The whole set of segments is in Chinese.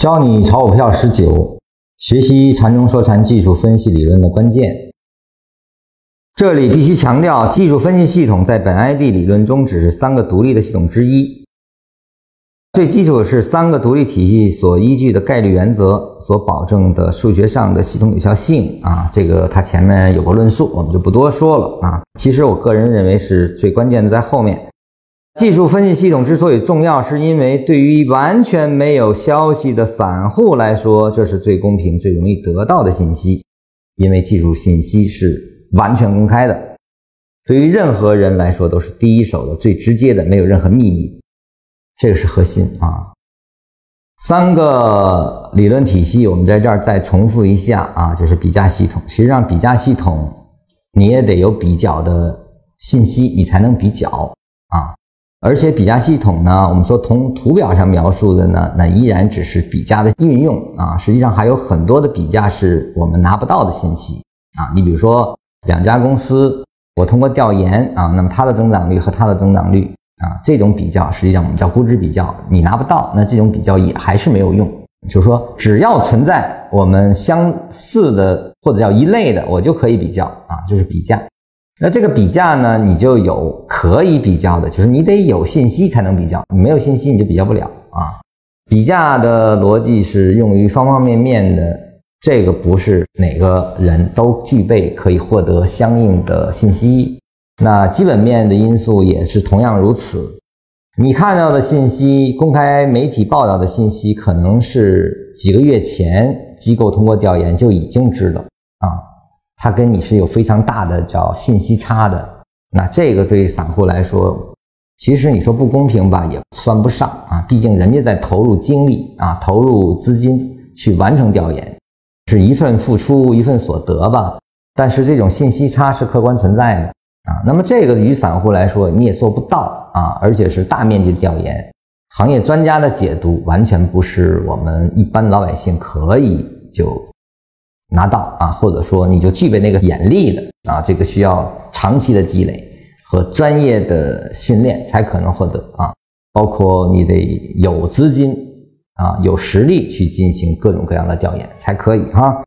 教你炒股票十九，学习禅中说禅技术分析理论的关键。这里必须强调，技术分析系统在本 ID 理论中只是三个独立的系统之一。最基础的是三个独立体系所依据的概率原则所保证的数学上的系统有效性啊，这个它前面有过论述，我们就不多说了啊。其实我个人认为是最关键的在后面。技术分析系统之所以重要，是因为对于完全没有消息的散户来说，这是最公平、最容易得到的信息。因为技术信息是完全公开的，对于任何人来说都是第一手的、最直接的，没有任何秘密。这个是核心啊。三个理论体系，我们在这儿再重复一下啊，就是比价系统。实际上，比价系统你也得有比较的信息，你才能比较。而且比价系统呢，我们说从图表上描述的呢，那依然只是比价的运用啊。实际上还有很多的比价是我们拿不到的信息啊。你比如说两家公司，我通过调研啊，那么它的增长率和它的增长率啊，这种比较实际上我们叫估值比较，你拿不到，那这种比较也还是没有用。就是说，只要存在我们相似的或者叫一类的，我就可以比较啊，这是比价。那这个比价呢，你就有可以比较的，就是你得有信息才能比较，你没有信息你就比较不了啊。比价的逻辑是用于方方面面的，这个不是哪个人都具备可以获得相应的信息。那基本面的因素也是同样如此。你看到的信息，公开媒体报道的信息，可能是几个月前机构通过调研就已经知道啊。它跟你是有非常大的叫信息差的，那这个对散户来说，其实你说不公平吧，也算不上啊。毕竟人家在投入精力啊，投入资金去完成调研，是一份付出一份所得吧。但是这种信息差是客观存在的啊。那么这个于散户来说你也做不到啊，而且是大面积调研，行业专家的解读完全不是我们一般老百姓可以就。拿到啊，或者说你就具备那个眼力了啊，这个需要长期的积累和专业的训练才可能获得啊，包括你得有资金啊，有实力去进行各种各样的调研才可以哈。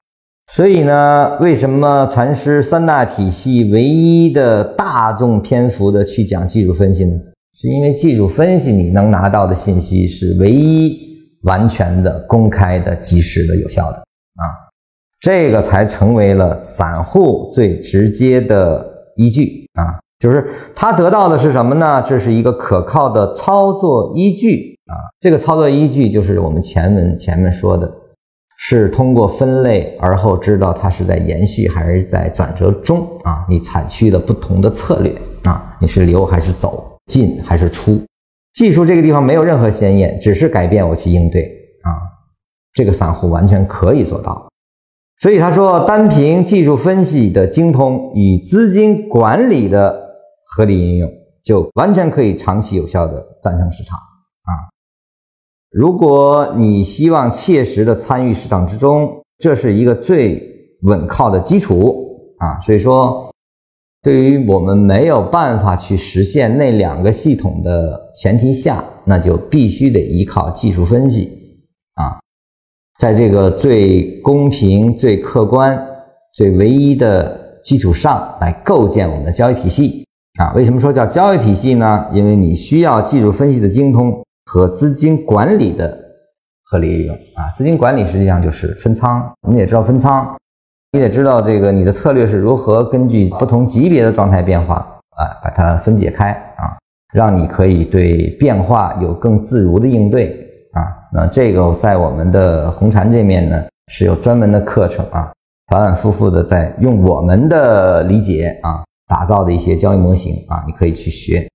所以呢，为什么禅师三大体系唯一的大众篇幅的去讲技术分析呢？是因为技术分析你能拿到的信息是唯一完全的、公开的、及时的、有效的啊。这个才成为了散户最直接的依据啊，就是他得到的是什么呢？这是一个可靠的操作依据啊。这个操作依据就是我们前文前面说的，是通过分类而后知道它是在延续还是在转折中啊。你采取的不同的策略啊，你是留还是走，进还是出？技术这个地方没有任何先验，只是改变我去应对啊。这个散户完全可以做到。所以他说，单凭技术分析的精通与资金管理的合理应用，就完全可以长期有效的战胜市场啊！如果你希望切实的参与市场之中，这是一个最稳靠的基础啊！所以说，对于我们没有办法去实现那两个系统的前提下，那就必须得依靠技术分析啊！在这个最公平、最客观、最唯一的基础上来构建我们的交易体系啊？为什么说叫交易体系呢？因为你需要技术分析的精通和资金管理的合理运用啊。资金管理实际上就是分仓，你得知道分仓，你得知道这个你的策略是如何根据不同级别的状态变化啊，把它分解开啊，让你可以对变化有更自如的应对。啊，那这个在我们的红禅这面呢是有专门的课程啊，反反复复的在用我们的理解啊打造的一些交易模型啊，你可以去学。